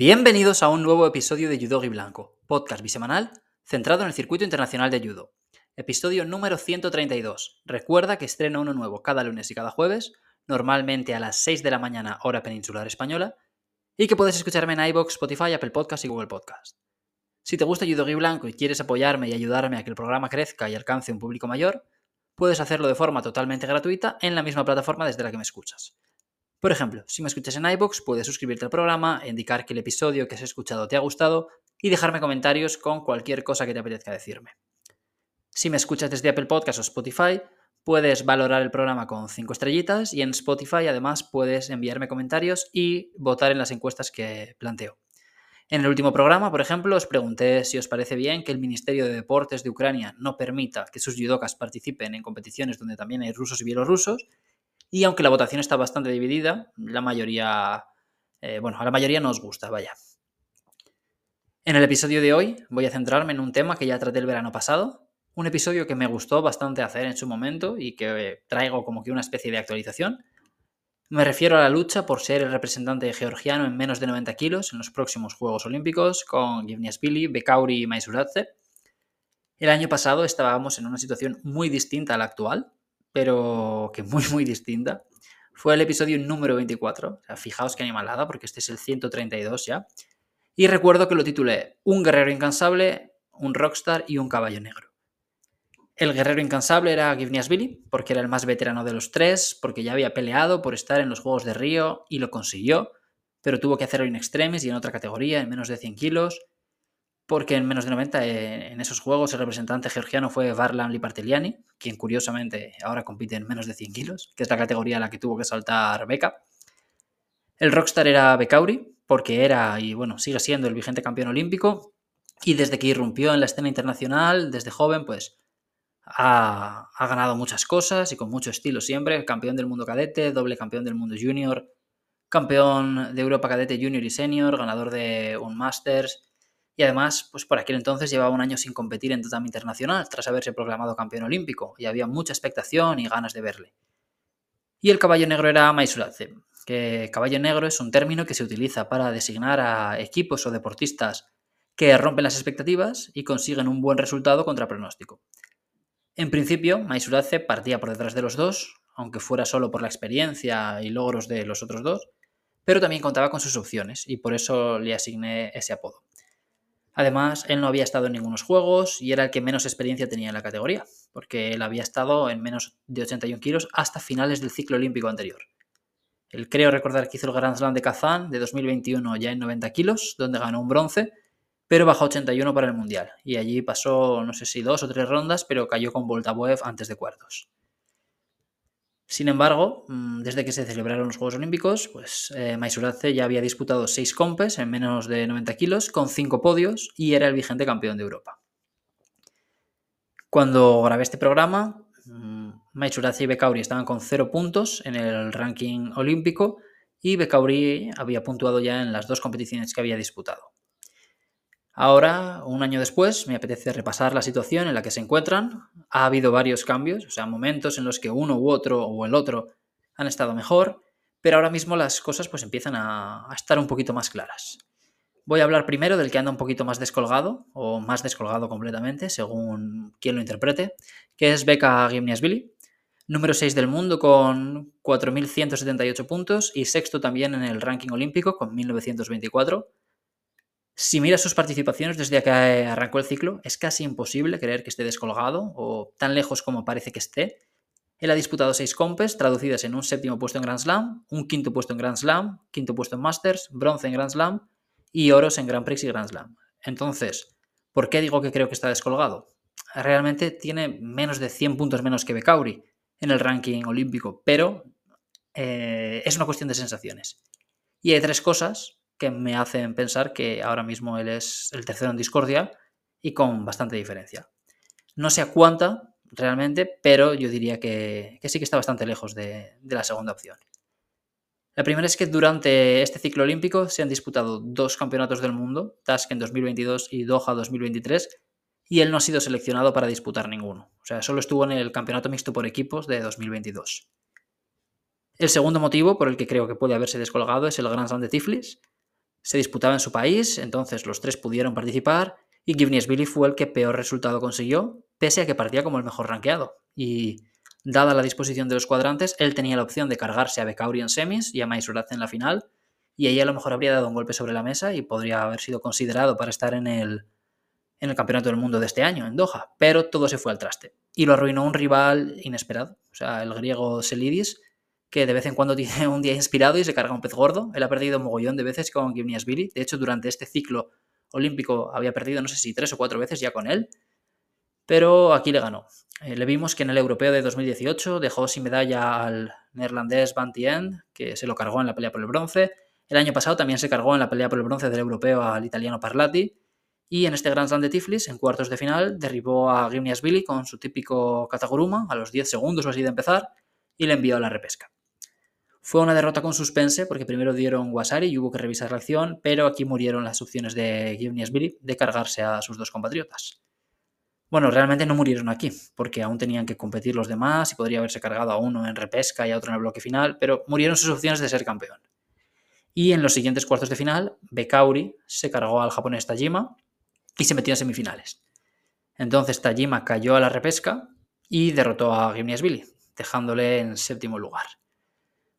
Bienvenidos a un nuevo episodio de Judo Blanco, podcast bisemanal centrado en el circuito internacional de judo. Episodio número 132. Recuerda que estreno uno nuevo cada lunes y cada jueves, normalmente a las 6 de la mañana hora peninsular española, y que puedes escucharme en iBox, Spotify, Apple Podcast y Google Podcast. Si te gusta Judo Blanco y quieres apoyarme y ayudarme a que el programa crezca y alcance un público mayor, puedes hacerlo de forma totalmente gratuita en la misma plataforma desde la que me escuchas. Por ejemplo, si me escuchas en iBox, puedes suscribirte al programa, indicar que el episodio que has escuchado te ha gustado y dejarme comentarios con cualquier cosa que te apetezca decirme. Si me escuchas desde Apple Podcast o Spotify, puedes valorar el programa con 5 estrellitas y en Spotify además puedes enviarme comentarios y votar en las encuestas que planteo. En el último programa, por ejemplo, os pregunté si os parece bien que el Ministerio de Deportes de Ucrania no permita que sus judokas participen en competiciones donde también hay rusos y bielorrusos y aunque la votación está bastante dividida, la mayoría, eh, bueno, a la mayoría nos gusta, vaya. En el episodio de hoy voy a centrarme en un tema que ya traté el verano pasado, un episodio que me gustó bastante hacer en su momento y que traigo como que una especie de actualización. Me refiero a la lucha por ser el representante georgiano en menos de 90 kilos en los próximos Juegos Olímpicos con Givniashvili, Bekauri y Maisuradze. El año pasado estábamos en una situación muy distinta a la actual, pero que muy, muy distinta, fue el episodio número 24. O sea, fijaos qué animalada, porque este es el 132 ya. Y recuerdo que lo titulé Un guerrero incansable, un rockstar y un caballo negro. El guerrero incansable era Billy, porque era el más veterano de los tres, porque ya había peleado por estar en los Juegos de Río y lo consiguió, pero tuvo que hacerlo en extremis y en otra categoría, en menos de 100 kilos porque en menos de 90 eh, en esos juegos el representante georgiano fue Varlam Liparteliani, quien curiosamente ahora compite en menos de 100 kilos, que es la categoría a la que tuvo que saltar Beca. El rockstar era Bekauri, porque era y bueno, sigue siendo el vigente campeón olímpico, y desde que irrumpió en la escena internacional, desde joven, pues ha, ha ganado muchas cosas y con mucho estilo siempre, campeón del mundo cadete, doble campeón del mundo junior, campeón de Europa cadete junior y senior, ganador de un Masters, y además, pues por aquel entonces llevaba un año sin competir en tatami internacional, tras haberse proclamado campeón olímpico, y había mucha expectación y ganas de verle. Y el caballo negro era Maisuradze, que caballo negro es un término que se utiliza para designar a equipos o deportistas que rompen las expectativas y consiguen un buen resultado contra pronóstico. En principio, Maisuradze partía por detrás de los dos, aunque fuera solo por la experiencia y logros de los otros dos, pero también contaba con sus opciones y por eso le asigné ese apodo. Además, él no había estado en ningunos juegos y era el que menos experiencia tenía en la categoría, porque él había estado en menos de 81 kilos hasta finales del ciclo olímpico anterior. Él creo recordar que hizo el Grand Slam de Kazán de 2021 ya en 90 kilos, donde ganó un bronce, pero bajó 81 para el Mundial. Y allí pasó, no sé si dos o tres rondas, pero cayó con Voltabuev antes de cuartos. Sin embargo, mm, desde que se celebraron los Juegos Olímpicos, pues eh, ya había disputado seis compes en menos de 90 kilos, con cinco podios, y era el vigente campeón de Europa. Cuando grabé este programa, mmm, y Bekauri estaban con cero puntos en el ranking olímpico, y Bekauri había puntuado ya en las dos competiciones que había disputado. Ahora, un año después, me apetece repasar la situación en la que se encuentran. Ha habido varios cambios, o sea, momentos en los que uno u otro o el otro han estado mejor, pero ahora mismo las cosas pues empiezan a, estar un poquito más claras. Voy a hablar primero del que anda un poquito más descolgado, o más descolgado completamente, según quien lo interprete, que es Becca Gimniasvili, número 6 del mundo con 4.178 puntos y sexto también en el ranking olímpico con 1.924 si miras sus participaciones desde que arrancó el ciclo, es casi imposible creer que esté descolgado o tan lejos como parece que esté. Él ha disputado seis compes, traducidas en un séptimo puesto en Grand Slam, un quinto puesto en Grand Slam, quinto puesto en Masters, bronce en Grand Slam y oros en Grand Prix y Grand Slam. Entonces, ¿por qué digo que creo que está descolgado? Realmente tiene menos de 100 puntos menos que Bekauri en el ranking olímpico, pero eh, es una cuestión de sensaciones. Y hay tres cosas que me hacen pensar que ahora mismo él es el tercero en discordia y con bastante diferencia. No sé a cuánta realmente, pero yo diría que, sí que está bastante lejos de, de la segunda opción. La primera es que durante este ciclo olímpico se han disputado dos campeonatos del mundo, Task en 2022 y Doha 2023, y él no ha sido seleccionado para disputar ninguno. O sea, solo estuvo en el campeonato mixto por equipos de 2022. El segundo motivo por el que creo que puede haberse descolgado es el Grand Slam de Tiflis, Se disputaba en su país, entonces los tres pudieron participar y Billy fue el que peor resultado consiguió, pese a que partía como el mejor rankeado. Y dada la disposición de los cuadrantes, él tenía la opción de cargarse a Becauri en semis y a Maisurat en la final, y ahí a lo mejor habría dado un golpe sobre la mesa y podría haber sido considerado para estar en el, en el Campeonato del Mundo de este año, en Doha, pero todo se fue al traste. Y lo arruinó un rival inesperado, o sea, el griego Selidis, que de vez en cuando tiene un día inspirado y se carga un pez gordo. Él ha perdido un mogollón de veces con Billy. De hecho, durante este ciclo olímpico había perdido, no sé si tres o cuatro veces ya con él. Pero aquí le ganó. Eh, le vimos que en el europeo de 2018 dejó sin medalla al neerlandés Van Tien, que se lo cargó en la pelea por el bronce. El año pasado también se cargó en la pelea por el bronce del europeo al italiano Parlati. Y en este Grand Slam de Tiflis, en cuartos de final, derribó a Billy con su típico Kataguruma a los 10 segundos o así de empezar y le envió a la repesca. Fue una derrota con suspense porque primero dieron Wasari y hubo que revisar la acción, pero aquí murieron las opciones de Givniasvili de cargarse a sus dos compatriotas. Bueno, realmente no murieron aquí, porque aún tenían que competir los demás y podría haberse cargado a uno en repesca y a otro en el bloque final, pero murieron sus opciones de ser campeón. Y en los siguientes cuartos de final, Bekauri se cargó al japonés Tajima y se metió en semifinales. Entonces Tajima cayó a la repesca y derrotó a Gimniasvili, dejándole en séptimo lugar.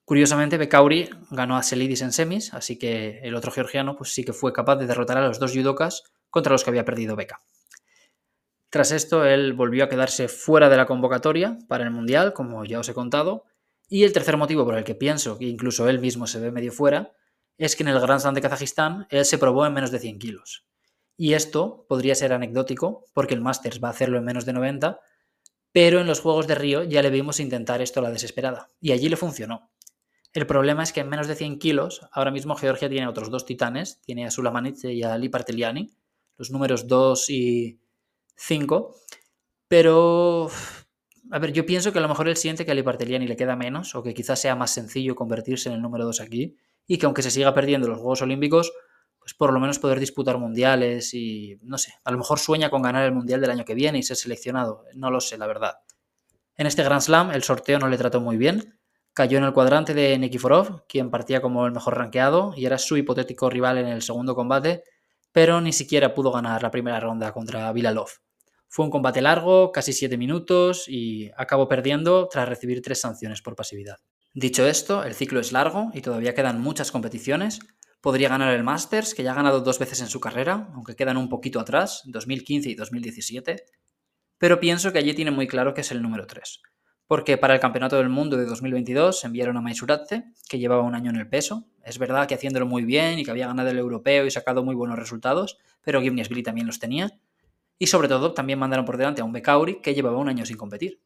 Curiosamente, Bekauri ganó a Selidis en semis, así que el otro georgiano pues sí que fue capaz de derrotar a los dos judokas contra los que había perdido Beka. Tras esto, él volvió a quedarse fuera de la convocatoria para el Mundial, como ya os he contado, y el tercer motivo por el que pienso que incluso él mismo se ve medio fuera es que en el Grand Slam de Kazajistán él se probó en menos de 100 kilos. Y esto podría ser anecdótico, porque el Masters va a hacerlo en menos de 90, pero en los Juegos de Río ya le vimos intentar esto a la desesperada, y allí le funcionó. El problema es que en menos de 100 kilos, ahora mismo Georgia tiene otros dos titanes, tiene a Sulamanitze y a Liparteliani, los números 2 y 5, pero... A ver, yo pienso que a lo mejor él siente que a Liparteliani le queda menos, o que quizás sea más sencillo convertirse en el número 2 aquí, y que aunque se siga perdiendo los Juegos Olímpicos, pues por lo menos poder disputar mundiales y, no sé, a lo mejor sueña con ganar el Mundial del año que viene y ser seleccionado, no lo sé, la verdad. En este Grand Slam el sorteo no le trató muy bien, Cayó en el cuadrante de Nikiforov, quien partía como el mejor rankeado y era su hipotético rival en el segundo combate, pero ni siquiera pudo ganar la primera ronda contra Vilalov. Fue un combate largo, casi 7 minutos, y acabó perdiendo tras recibir tres sanciones por pasividad. Dicho esto, el ciclo es largo y todavía quedan muchas competiciones. Podría ganar el Masters, que ya ha ganado dos veces en su carrera, aunque quedan un poquito atrás, 2015 y 2017. Pero pienso que allí tiene muy claro que es el número 3 porque para el Campeonato del Mundo de 2022 enviaron a Maisuratze, que llevaba un año en el peso. Es verdad que haciéndolo muy bien y que había ganado el europeo y sacado muy buenos resultados, pero Gimniasvili también los tenía. Y sobre todo también mandaron por delante a un Bekauri que llevaba un año sin competir.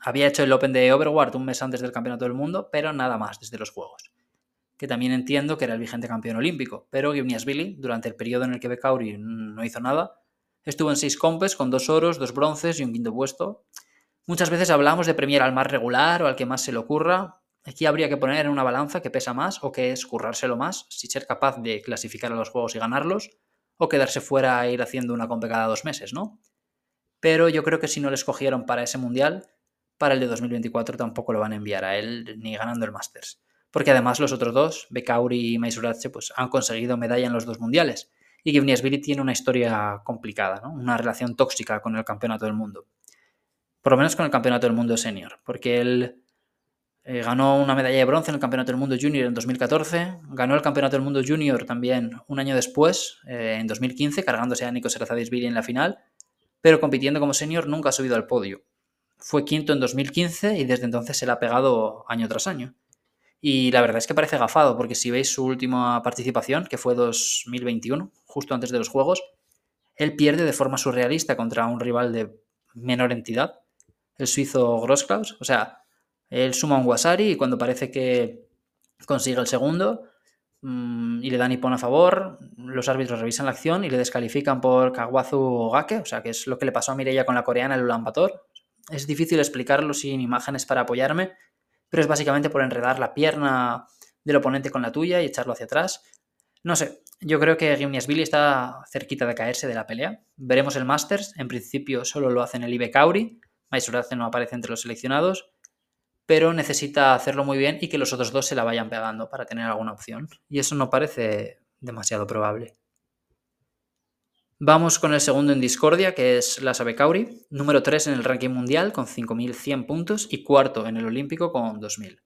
Había hecho el Open de Overwatch un mes antes del Campeonato del Mundo, pero nada más desde los Juegos. Que también entiendo que era el vigente campeón olímpico, pero Gimniasvili, durante el periodo en el que Bekauri no hizo nada, estuvo en seis compes con dos oros, dos bronces y un quinto puesto, Muchas veces hablamos de premiar al más regular o al que más se le ocurra. Aquí habría que poner en una balanza que pesa más o que es currárselo más, si ser capaz de clasificar a los juegos y ganarlos, o quedarse fuera e ir haciendo una compe cada dos meses, ¿no? Pero yo creo que si no le escogieron para ese mundial, para el de 2024 tampoco lo van a enviar a él ni ganando el Masters. Porque además los otros dos, Bekauri y Maisuratse, pues han conseguido medalla en los dos mundiales. Y Givniasvili tiene una historia complicada, ¿no? Una relación tóxica con el campeonato del mundo por lo menos con el Campeonato del Mundo Senior, porque él eh, ganó una medalla de bronce en el Campeonato del Mundo Junior en 2014, ganó el Campeonato del Mundo Junior también un año después, eh, en 2015, cargándose a Nico Serazadisvili en la final, pero compitiendo como senior nunca ha subido al podio. Fue quinto en 2015 y desde entonces se le ha pegado año tras año. Y la verdad es que parece gafado, porque si veis su última participación, que fue 2021, justo antes de los Juegos, él pierde de forma surrealista contra un rival de menor entidad, el suizo Grossklaus. O sea, él suma un Wasari y cuando parece que consigue el segundo mm, y le dan Ipon a favor, los árbitros revisan la acción y le descalifican por Kawazu Gake, o sea, que es lo que le pasó a Mireia con la coreana el Ulan Es difícil explicarlo sin imágenes para apoyarme, pero es básicamente por enredar la pierna del oponente con la tuya y echarlo hacia atrás. No sé, yo creo que Billy está cerquita de caerse de la pelea. Veremos el Masters, en principio solo lo hacen el Ibe Kauri, Maisuradze no aparece entre los seleccionados, pero necesita hacerlo muy bien y que los otros dos se la vayan pegando para tener alguna opción. Y eso no parece demasiado probable. Vamos con el segundo en discordia, que es Lasa Becauri, número 3 en el ranking mundial con 5.100 puntos y cuarto en el olímpico con 2.000.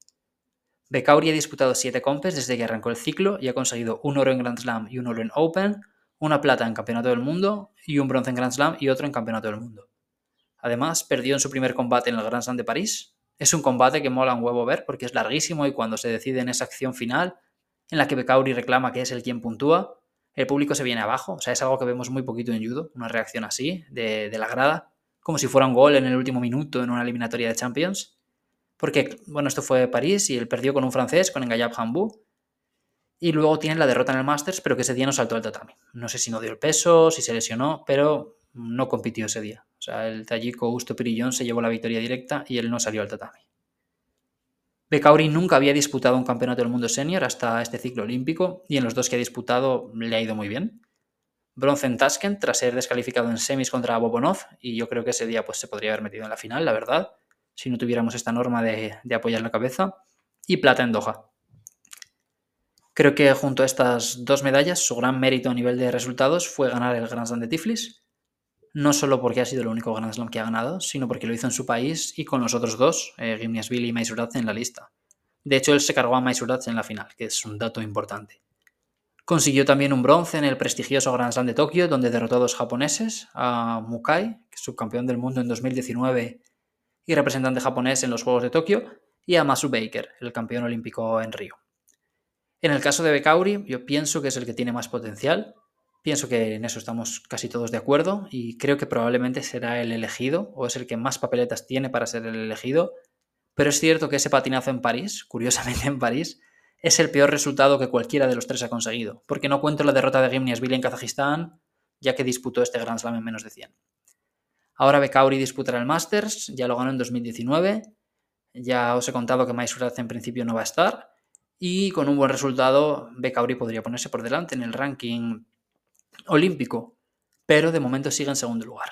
Becauri ha disputado 7 compes desde que arrancó el ciclo y ha conseguido un oro en Grand Slam y un oro en Open, una plata en Campeonato del Mundo y un bronce en Grand Slam y otro en Campeonato del Mundo. Además, perdió en su primer combate en el Grand Slam de París. Es un combate que mola un huevo ver porque es larguísimo y cuando se decide en esa acción final, en la que Becauri reclama que es el quien puntúa, el público se viene abajo. O sea, es algo que vemos muy poquito en judo, una reacción así, de, la grada, como si fuera un gol en el último minuto en una eliminatoria de Champions. Porque, bueno, esto fue París y él perdió con un francés, con Engayab Hambu. Y luego tiene la derrota en el Masters, pero que ese día no saltó al tatami. No sé si no dio el peso, si se lesionó, pero no compitió ese día. O sea, el tallito Augusto Pirillón se llevó la victoria directa y él no salió al tatami. Becauri nunca había disputado un campeonato del mundo senior hasta este ciclo olímpico y en los dos que ha disputado le ha ido muy bien. Bronce en Tashkent tras ser descalificado en semis contra Bobonov y yo creo que ese día pues, se podría haber metido en la final, la verdad, si no tuviéramos esta norma de, de apoyar la cabeza. Y plata en Doha. Creo que junto a estas dos medallas su gran mérito a nivel de resultados fue ganar el Grand Slam de Tiflis no solo porque ha sido el único Grand Slam que ha ganado, sino porque lo hizo en su país y con los otros dos, eh, Gimnasville y Maisuradze, en la lista. De hecho, él se cargó a Maisuradze en la final, que es un dato importante. Consiguió también un bronce en el prestigioso Grand Slam de Tokio, donde derrotó a dos japoneses, a Mukai, subcampeón del mundo en 2019 y representante japonés en los Juegos de Tokio, y a Masu Baker, el campeón olímpico en Río. En el caso de Bekauri, yo pienso que es el que tiene más potencial, Pienso que en eso estamos casi todos de acuerdo y creo que probablemente será el elegido o es el que más papeletas tiene para ser el elegido. Pero es cierto que ese patinazo en París, curiosamente en París, es el peor resultado que cualquiera de los tres ha conseguido, porque no cuento la derrota de Gimniasvili en Kazajistán, ya que disputó este Grand Slam en menos de 100. Ahora Bekauri disputará el Masters, ya lo ganó en 2019, ya os he contado que Maisuraz en principio no va a estar, y con un buen resultado Bekauri podría ponerse por delante en el ranking olímpico, pero de momento sigue en segundo lugar.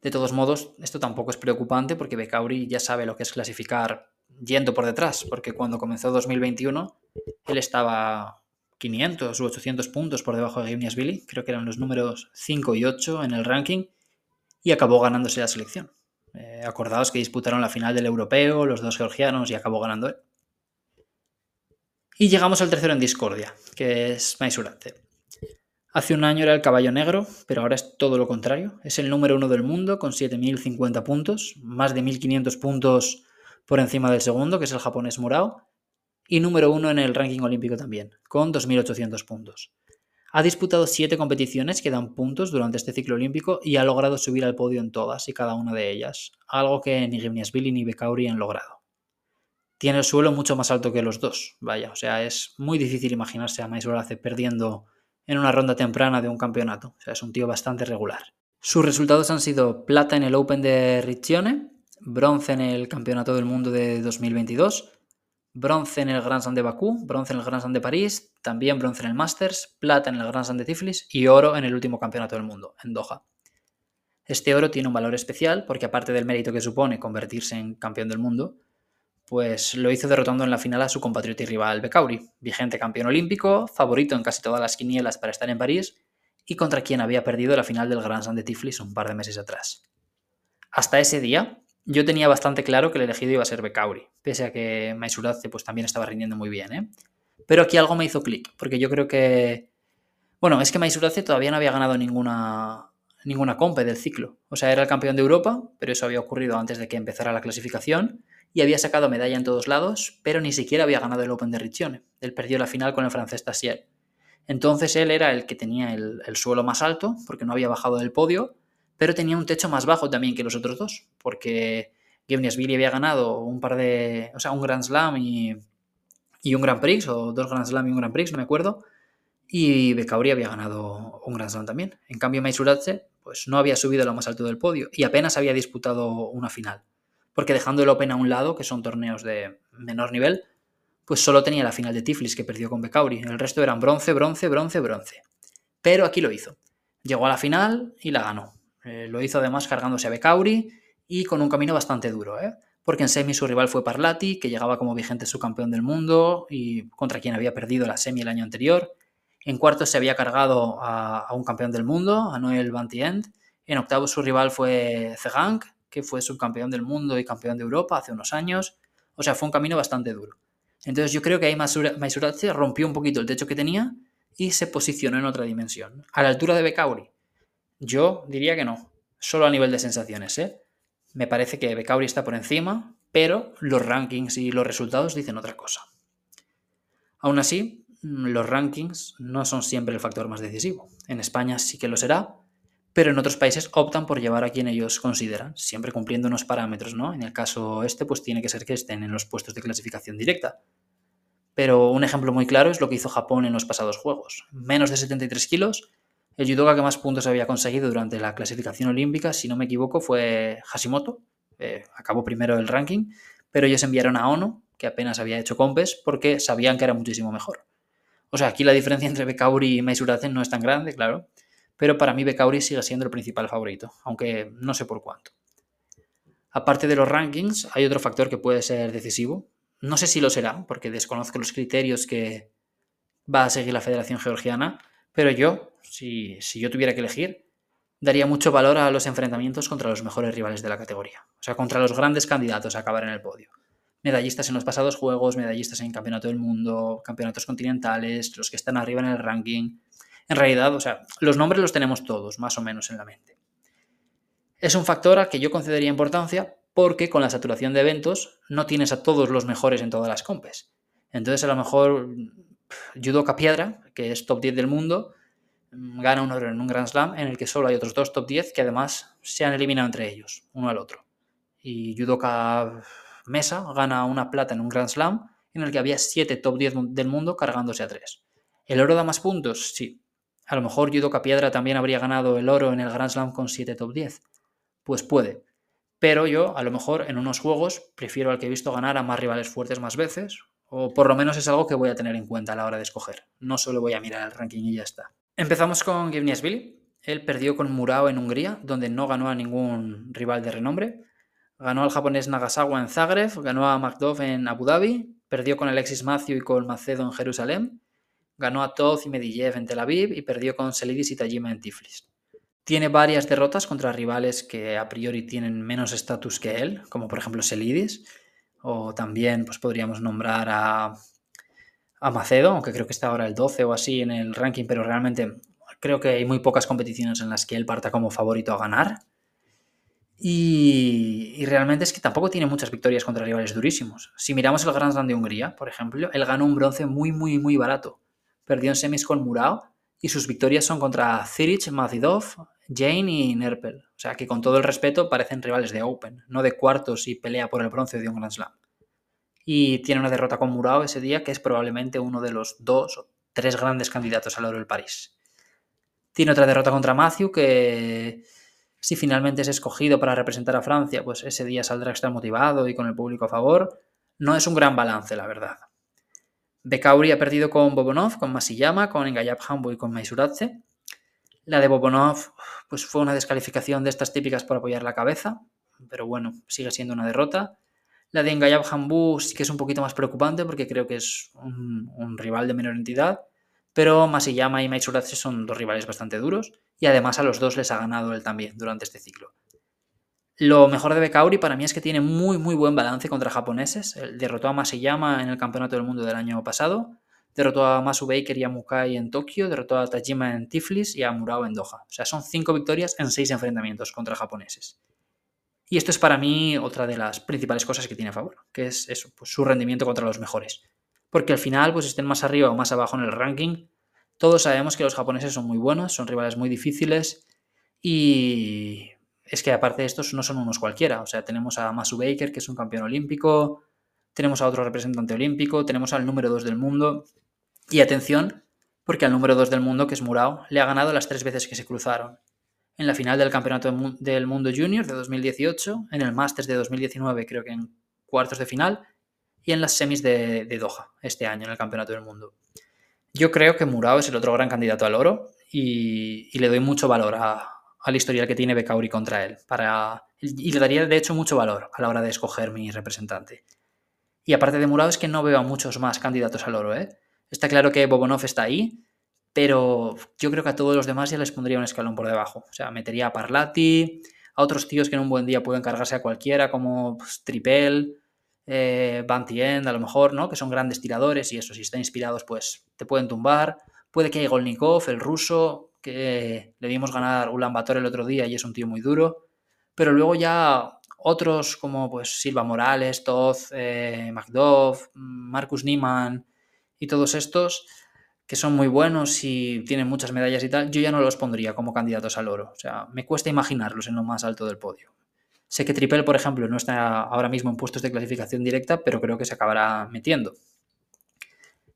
De todos modos, esto tampoco es preocupante porque Becauri ya sabe lo que es clasificar yendo por detrás, porque cuando comenzó 2021 él estaba 500 u 800 puntos por debajo de Gimnias Billy, creo que eran los números 5 y 8 en el ranking, y acabó ganándose la selección. Eh, acordaos que disputaron la final del europeo, los dos georgianos, y acabó ganando él. Y llegamos al tercero en discordia, que es Maisurate. Hace un año era el caballo negro, pero ahora es todo lo contrario. Es el número uno del mundo con 7.050 puntos, más de 1.500 puntos por encima del segundo, que es el japonés Murao, y número uno en el ranking olímpico también, con 2.800 puntos. Ha disputado siete competiciones que dan puntos durante este ciclo olímpico y ha logrado subir al podio en todas y cada una de ellas, algo que ni Gimniasvili ni Becauri han logrado. Tiene el suelo mucho más alto que los dos, vaya, o sea, es muy difícil imaginarse a Maisurace perdiendo en una ronda temprana de un campeonato. O sea, es un tío bastante regular. Sus resultados han sido plata en el Open de Riccione, bronce en el Campeonato del Mundo de 2022, bronce en el Grand Slam de Bakú, bronce en el Grand Slam de París, también bronce en el Masters, plata en el Grand Slam de Tiflis y oro en el último Campeonato del Mundo, en Doha. Este oro tiene un valor especial porque aparte del mérito que supone convertirse en campeón del mundo, pues lo hizo derrotando en la final a su compatriota y rival Becauri, vigente campeón olímpico, favorito en casi todas las quinielas para estar en París y contra quien había perdido la final del Grand Slam de Tiflis un par de meses atrás. Hasta ese día, yo tenía bastante claro que el elegido iba a ser Becauri, pese a que Maisuradze pues también estaba rindiendo muy bien, ¿eh? Pero aquí algo me hizo clic, porque yo creo que... Bueno, es que Maisuradze todavía no había ganado ninguna, ninguna compe del ciclo. O sea, era el campeón de Europa, pero eso había ocurrido antes de que empezara la clasificación y había sacado medalla en todos lados, pero ni siquiera había ganado el Open de Riccione. Él perdió la final con el francés Tassier. Entonces él era el que tenía el, suelo más alto, porque no había bajado del podio, pero tenía un techo más bajo también que los otros dos, porque Gimnasvili había ganado un par de, o sea, un Grand Slam y, un Grand Prix, o dos Grand Slam y un Grand Prix, no me acuerdo, y Becauri había ganado un Grand Slam también. En cambio, Maisuradze, pues no había subido lo más alto del podio y apenas había disputado una final porque dejando el Open a un lado, que son torneos de menor nivel, pues solo tenía la final de Tiflis que perdió con Becauri. El resto eran bronce, bronce, bronce, bronce. Pero aquí lo hizo. Llegó a la final y la ganó. Eh, lo hizo además cargándose a Becauri y con un camino bastante duro, ¿eh? porque en semi su rival fue Parlati, que llegaba como vigente su campeón del mundo y contra quien había perdido la semi el año anterior. En cuartos se había cargado a, un campeón del mundo, a Noel Bantient. En octavos su rival fue Zegank, que fue subcampeón del mundo y campeón de Europa hace unos años. O sea, fue un camino bastante duro. Entonces yo creo que ahí Maisuratse rompió un poquito el techo que tenía y se posicionó en otra dimensión. A la altura de Becauri. Yo diría que no. Solo a nivel de sensaciones, ¿eh? Me parece que Becauri está por encima, pero los rankings y los resultados dicen otra cosa. Aún así, los rankings no son siempre el factor más decisivo. En España sí que lo será, pero en otros países optan por llevar a quien ellos consideran, siempre cumpliendo unos parámetros, ¿no? En el caso este, pues tiene que ser que estén en los puestos de clasificación directa. Pero un ejemplo muy claro es lo que hizo Japón en los pasados juegos. Menos de 73 kilos. El judoka que más puntos había conseguido durante la clasificación olímpica, si no me equivoco, fue Hashimoto. Eh, acabó primero el ranking, pero ellos enviaron a Ono, que apenas había hecho compes, porque sabían que era muchísimo mejor. O sea, aquí la diferencia entre Bekauri y Meisurazen no es tan grande, claro, pero para mí Bekauri sigue siendo el principal favorito, aunque no sé por cuánto. Aparte de los rankings, hay otro factor que puede ser decisivo. No sé si lo será, porque desconozco los criterios que va a seguir la Federación Georgiana, pero yo, si, si yo tuviera que elegir, daría mucho valor a los enfrentamientos contra los mejores rivales de la categoría, o sea, contra los grandes candidatos a acabar en el podio. Medallistas en los pasados juegos, medallistas en Campeonato del Mundo, campeonatos continentales, los que están arriba en el ranking, en realidad, o sea, los nombres los tenemos todos, más o menos en la mente. Es un factor al que yo concedería importancia porque con la saturación de eventos no tienes a todos los mejores en todas las compes. Entonces, a lo mejor Judoka Piedra, que es top 10 del mundo, gana un oro en un Grand Slam en el que solo hay otros dos top 10 que además se han eliminado entre ellos, uno al otro. Y Judoka Mesa gana una plata en un Grand Slam en el que había siete top 10 del mundo cargándose a tres. ¿El oro da más puntos? Sí, a lo mejor Judoka Piedra también habría ganado el oro en el Grand Slam con 7 top 10. Pues puede. Pero yo, a lo mejor, en unos juegos, prefiero al que he visto ganar a más rivales fuertes más veces, o por lo menos es algo que voy a tener en cuenta a la hora de escoger. No solo voy a mirar el ranking y ya está. Empezamos con Billy. Él perdió con Murao en Hungría, donde no ganó a ningún rival de renombre. Ganó al japonés Nagasawa en Zagreb, ganó a Magdov en Abu Dhabi, perdió con Alexis Macio y con Macedo en Jerusalén, Ganó a Toz y Medillev en Tel Aviv y perdió con Selidis y Tajima en Tiflis. Tiene varias derrotas contra rivales que a priori tienen menos estatus que él, como por ejemplo Selidis, o también pues, podríamos nombrar a, a Macedo, aunque creo que está ahora el 12 o así en el ranking, pero realmente creo que hay muy pocas competiciones en las que él parta como favorito a ganar. Y, y, realmente es que tampoco tiene muchas victorias contra rivales durísimos. Si miramos el Grand Slam de Hungría, por ejemplo, él ganó un bronce muy, muy, muy barato perdió en semis con Murao y sus victorias son contra Zirich, Mazidov, Jane y Nerpel. O sea que con todo el respeto parecen rivales de Open, no de cuartos y pelea por el bronce de un Grand Slam. Y tiene una derrota con Murao ese día que es probablemente uno de los dos o tres grandes candidatos al oro del París. Tiene otra derrota contra Matthew que si finalmente es escogido para representar a Francia, pues ese día saldrá extra motivado y con el público a favor. No es un gran balance, la verdad. Bekauri ha perdido con Bobonov, con Masiyama, con Engayab y con Maisuratse. La de Bobonov pues fue una descalificación de estas típicas por apoyar la cabeza, pero bueno, sigue siendo una derrota. La de Engayab Hambu sí que es un poquito más preocupante porque creo que es un, rival de menor entidad, pero Masiyama y Maisuratse son dos rivales bastante duros y además a los dos les ha ganado él también durante este ciclo. Lo mejor de Bekauri para mí es que tiene muy muy buen balance contra japoneses. derrotó a Masayama en el Campeonato del Mundo del año pasado, derrotó a Masu Baker y a Mukai en Tokio, derrotó a Tajima en Tiflis y a Murao en Doha. O sea, son cinco victorias en seis enfrentamientos contra japoneses. Y esto es para mí otra de las principales cosas que tiene a favor, que es pues su rendimiento contra los mejores. Porque al final, pues estén más arriba o más abajo en el ranking, todos sabemos que los japoneses son muy buenos, son rivales muy difíciles y es que aparte de estos no son unos cualquiera. O sea, tenemos a Masu Baker, que es un campeón olímpico, tenemos a otro representante olímpico, tenemos al número 2 del mundo. Y atención, porque al número 2 del mundo, que es Murao, le ha ganado las tres veces que se cruzaron. En la final del Campeonato del Mundo Junior de 2018, en el Masters de 2019, creo que en cuartos de final, y en las semis de, Doha, este año, en el Campeonato del Mundo. Yo creo que Murao es el otro gran candidato al oro y le doy mucho valor a, al historial que tiene Becauri contra él. Para, y le daría, de hecho, mucho valor a la hora de escoger mi representante. Y aparte de Murado, es que no veo a muchos más candidatos al oro. ¿eh? Está claro que Bobonov está ahí, pero yo creo que a todos los demás ya les pondría un escalón por debajo. O sea, metería a Parlati, a otros tíos que en un buen día pueden cargarse a cualquiera, como pues, Tripel, eh, End, a lo mejor, ¿no? Que son grandes tiradores y eso, si están inspirados, pues te pueden tumbar. Puede que haya Golnikov, el ruso, que le dimos ganar Ulan Bator el otro día y es un tío muy duro. Pero luego ya otros como pues Silva Morales, Toz, eh, Marcus Niemann y todos estos que son muy buenos y tienen muchas medallas y tal, yo ya no los pondría como candidatos al oro. O sea, me cuesta imaginarlos en lo más alto del podio. Sé que Tripel, por ejemplo, no está ahora mismo en puestos de clasificación directa, pero creo que se acabará metiendo.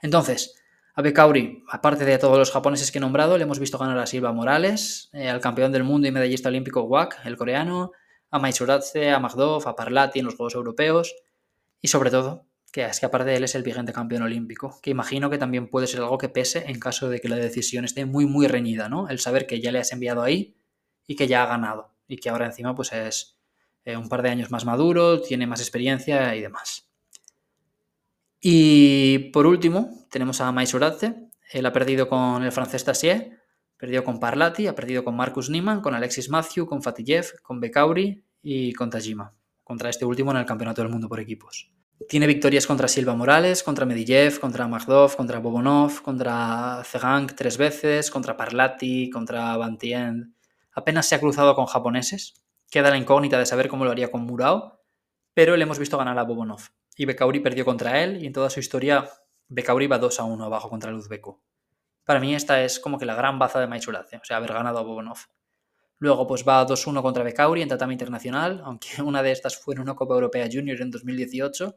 Entonces, a Bekauri, aparte de todos los japoneses que he nombrado, le hemos visto ganar a Silva Morales, eh, al campeón del mundo y medallista olímpico Wak, el coreano, a Maisuratse, a Magdov, a Parlati en los Juegos Europeos y sobre todo que es que aparte de él es el vigente campeón olímpico, que imagino que también puede ser algo que pese en caso de que la decisión esté muy muy reñida, ¿no? El saber que ya le has enviado ahí y que ya ha ganado y que ahora encima pues es eh, un par de años más maduro, tiene más experiencia y demás. Y por último tenemos a Maisuratse, él ha perdido con el francés Tassier, perdió con Parlati, ha perdido con Marcus Niemann, con Alexis Matthew, con Fatijev, con Bekauri y con Tajima, contra este último en el Campeonato del Mundo por equipos. Tiene victorias contra Silva Morales, contra Medijev, contra Magdov, contra Bobonov, contra Zegang tres veces, contra Parlati, contra Bantien. Apenas se ha cruzado con japoneses. Queda la incógnita de saber cómo lo haría con Murao, pero le hemos visto ganar a Bobonov. Y Bekauri perdió contra él y en toda su historia Bekauri va 2 a 1 abajo contra Luzbeko. Para mí esta es como que la gran baza de Maizulace, o sea, haber ganado a Bobonov. Luego pues va 2-1 contra Bekauri en tatami internacional, aunque una de estas fue en una Copa Europea Junior en 2018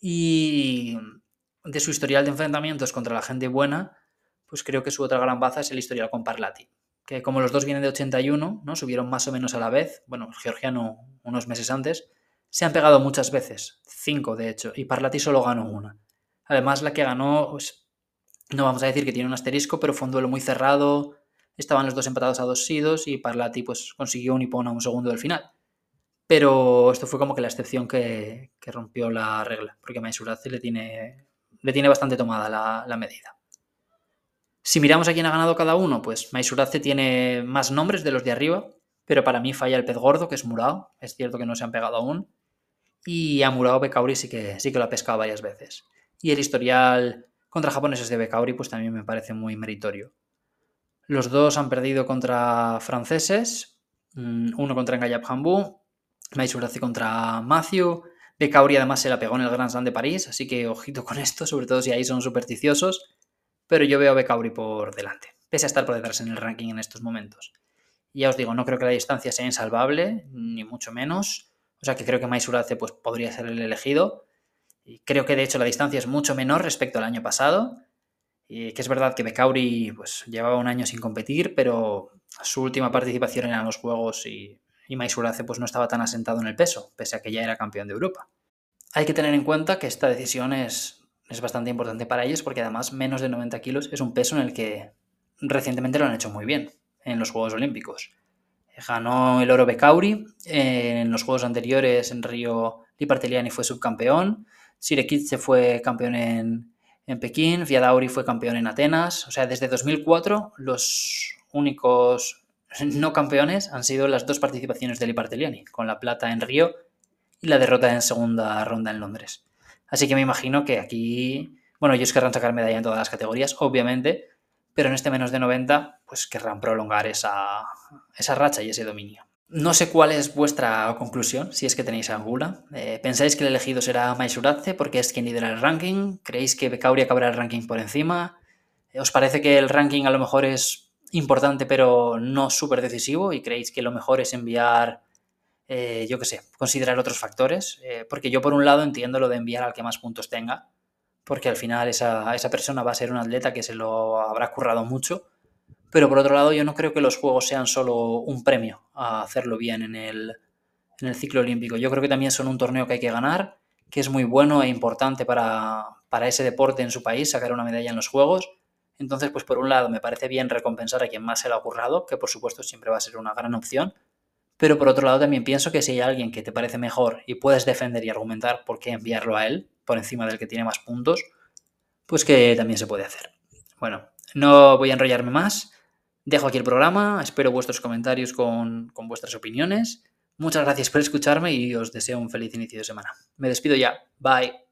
y de su historial de enfrentamientos contra la gente buena, pues creo que su otra gran baza es el historial con Parlati. Que como los dos vienen de 81, ¿no? Subieron más o menos a la vez, bueno, el georgiano unos meses antes, se han pegado muchas veces, cinco de hecho, y Parlati solo ganó una. Además, la que ganó, pues, no vamos a decir que tiene un asterisco, pero fue un duelo muy cerrado, estaban los dos empatados a dos sidos y Parlati pues consiguió un hipón a un segundo del final. Pero esto fue como que la excepción que, rompió la regla, porque Maisurace le tiene, le tiene bastante tomada la, medida. Si miramos a quién ha ganado cada uno, pues Maisurace tiene más nombres de los de arriba, pero para mí falla el pez gordo, que es Murao. Es cierto que no se han pegado aún. Y a Murao Bekauri sí que, sí que lo ha pescado varias veces. Y el historial contra japoneses de Bekauri pues también me parece muy meritorio. Los dos han perdido contra franceses, mm, uno contra Engayab Hambu hace contra Matthew. Becauri además se la pegó en el Grand Slam de París, así que ojito con esto, sobre todo si ahí son supersticiosos. Pero yo veo a Becauri por delante, pese a estar por detrás en el ranking en estos momentos. Y ya os digo, no creo que la distancia sea insalvable, ni mucho menos. O sea que creo que Maisurace pues, podría ser el elegido. Y creo que de hecho la distancia es mucho menor respecto al año pasado. Y que es verdad que Becauri pues, llevaba un año sin competir, pero su última participación en los Juegos y y pues no estaba tan asentado en el peso, pese a que ya era campeón de Europa. Hay que tener en cuenta que esta decisión es, es bastante importante para ellos porque además menos de 90 kilos es un peso en el que recientemente lo han hecho muy bien en los Juegos Olímpicos. Ganó el oro Becauri, en los Juegos anteriores en Río Liparteliani fue subcampeón, se fue campeón en, en Pekín, Viadauri fue campeón en Atenas, o sea, desde 2004 los únicos no campeones han sido las dos participaciones de Liparteliani, con la plata en Río y la derrota en segunda ronda en Londres. Así que me imagino que aquí, bueno, ellos querrán sacar medalla en todas las categorías, obviamente, pero en este menos de 90, pues querrán prolongar esa, esa racha y ese dominio. No sé cuál es vuestra conclusión, si es que tenéis alguna. Eh, ¿Pensáis que el elegido será Maisuratze porque es quien lidera el ranking? ¿Creéis que Becauri acabará el ranking por encima? ¿Os parece que el ranking a lo mejor es importante pero no súper decisivo y creéis que lo mejor es enviar, eh, yo qué sé, considerar otros factores, eh, porque yo por un lado entiendo lo de enviar al que más puntos tenga, porque al final esa, esa persona va a ser un atleta que se lo habrá currado mucho, pero por otro lado yo no creo que los Juegos sean solo un premio a hacerlo bien en el, en el ciclo olímpico, yo creo que también son un torneo que hay que ganar, que es muy bueno e importante para, para ese deporte en su país, sacar una medalla en los Juegos, entonces, pues por un lado me parece bien recompensar a quien más se le ha currado, que por supuesto siempre va a ser una gran opción, pero por otro lado también pienso que si hay alguien que te parece mejor y puedes defender y argumentar por qué enviarlo a él por encima del que tiene más puntos, pues que también se puede hacer. Bueno, no voy a enrollarme más. Dejo aquí el programa, espero vuestros comentarios con, con vuestras opiniones. Muchas gracias por escucharme y os deseo un feliz inicio de semana. Me despido ya. Bye.